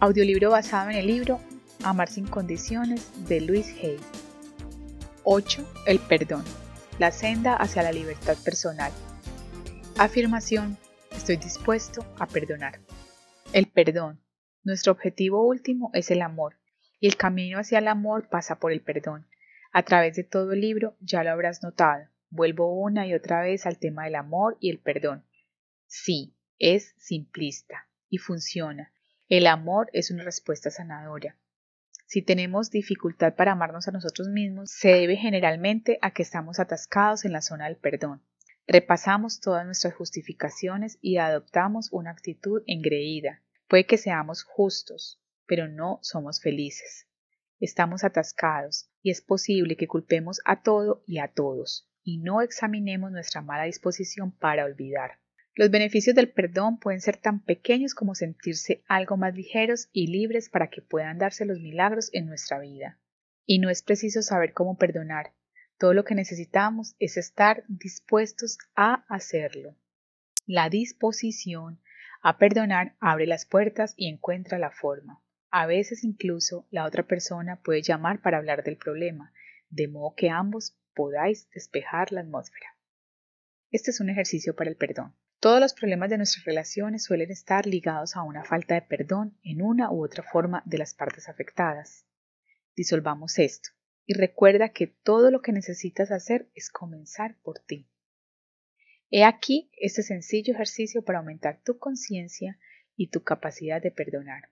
Audiolibro basado en el libro Amar sin condiciones de Luis Hay. 8. El perdón. La senda hacia la libertad personal. Afirmación. Estoy dispuesto a perdonar. El perdón. Nuestro objetivo último es el amor, y el camino hacia el amor pasa por el perdón. A través de todo el libro ya lo habrás notado. Vuelvo una y otra vez al tema del amor y el perdón. Sí, es simplista y funciona. El amor es una respuesta sanadora. Si tenemos dificultad para amarnos a nosotros mismos, se debe generalmente a que estamos atascados en la zona del perdón. Repasamos todas nuestras justificaciones y adoptamos una actitud engreída. Puede que seamos justos, pero no somos felices. Estamos atascados y es posible que culpemos a todo y a todos y no examinemos nuestra mala disposición para olvidar. Los beneficios del perdón pueden ser tan pequeños como sentirse algo más ligeros y libres para que puedan darse los milagros en nuestra vida. Y no es preciso saber cómo perdonar. Todo lo que necesitamos es estar dispuestos a hacerlo. La disposición a perdonar abre las puertas y encuentra la forma. A veces incluso la otra persona puede llamar para hablar del problema, de modo que ambos podáis despejar la atmósfera. Este es un ejercicio para el perdón. Todos los problemas de nuestras relaciones suelen estar ligados a una falta de perdón en una u otra forma de las partes afectadas. Disolvamos esto y recuerda que todo lo que necesitas hacer es comenzar por ti. He aquí este sencillo ejercicio para aumentar tu conciencia y tu capacidad de perdonar.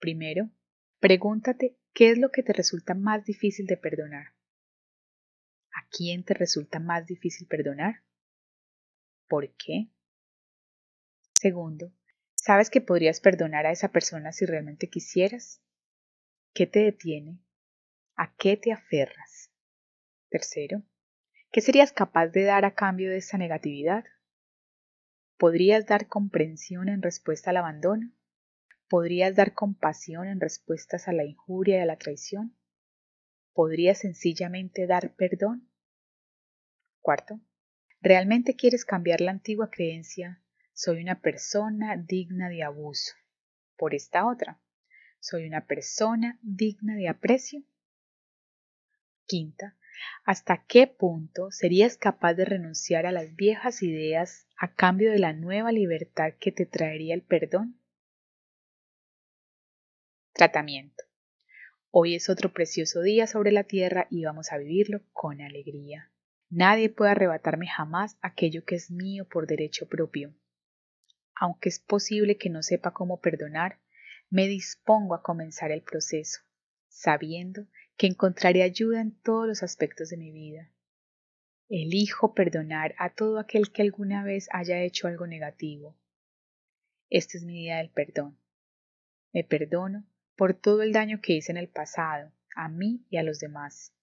Primero, pregúntate qué es lo que te resulta más difícil de perdonar. ¿A quién te resulta más difícil perdonar? ¿Por qué? Segundo, ¿sabes que podrías perdonar a esa persona si realmente quisieras? ¿Qué te detiene? ¿A qué te aferras? Tercero, ¿qué serías capaz de dar a cambio de esa negatividad? ¿Podrías dar comprensión en respuesta al abandono? ¿Podrías dar compasión en respuestas a la injuria y a la traición? ¿Podrías sencillamente dar perdón? Cuarto, ¿Realmente quieres cambiar la antigua creencia? Soy una persona digna de abuso. Por esta otra, soy una persona digna de aprecio. Quinta, ¿hasta qué punto serías capaz de renunciar a las viejas ideas a cambio de la nueva libertad que te traería el perdón? Tratamiento. Hoy es otro precioso día sobre la tierra y vamos a vivirlo con alegría. Nadie puede arrebatarme jamás aquello que es mío por derecho propio. Aunque es posible que no sepa cómo perdonar, me dispongo a comenzar el proceso, sabiendo que encontraré ayuda en todos los aspectos de mi vida. Elijo perdonar a todo aquel que alguna vez haya hecho algo negativo. Este es mi día del perdón. Me perdono por todo el daño que hice en el pasado, a mí y a los demás.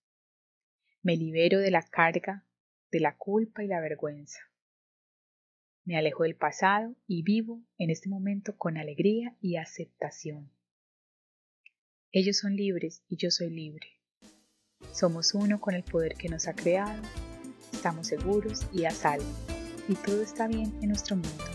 Me libero de la carga, de la culpa y la vergüenza. Me alejo del pasado y vivo en este momento con alegría y aceptación. Ellos son libres y yo soy libre. Somos uno con el poder que nos ha creado, estamos seguros y a salvo, y todo está bien en nuestro mundo.